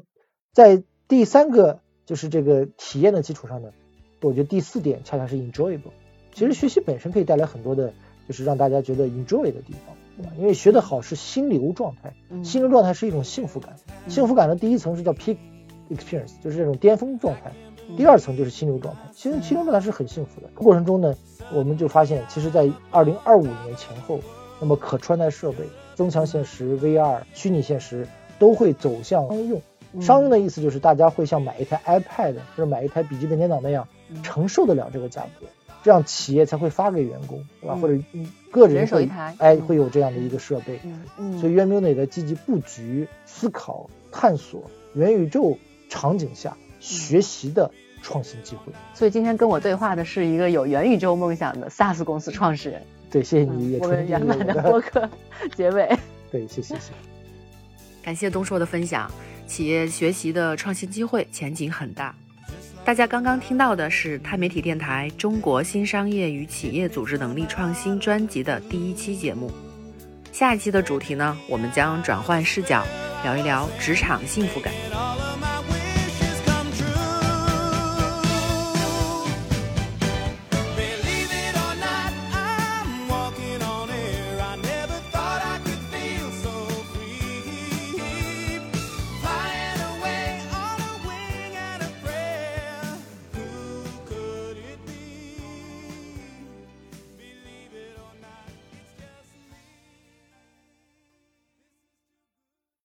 在第三个就是这个体验的基础上呢，我觉得第四点恰恰是 enjoyable。其实学习本身可以带来很多的，就是让大家觉得 enjoy 的地方，对吧？因为学得好是心流状态，嗯心流状态是一种幸福感，幸福感的第一层是叫 peak experience，就是这种巅峰状态。第二层就是心流状态，其实心流状态是很幸福的。过程中呢，我们就发现，其实，在二零二五年前后，那么可穿戴设备、增强现实、VR、虚拟现实都会走向商用。嗯商用的意思就是大家会像买一台 iPad 或者买一台笔记本电脑那样，嗯承受得了这个价格，这样企业才会发给员工，对吧？嗯或者个人手一台哎，嗯会有这样的一个设备。所以渊 m 也在积极布局、思考、探索元宇宙场景下学习的创新机会。所以今天跟我对话的是一个有元宇宙梦想的 SaaS 公司创始人。对，谢谢你也嗯我们圆满的的播客结尾。对，谢谢谢谢。感谢东硕的分享，企业学习的创新机会前景很大。大家刚刚听到的是钛媒体电台《中国新商业与企业组织能力创新》专辑的第一期节目。下一期的主题呢，我们将转换视角，聊一聊职场幸福感。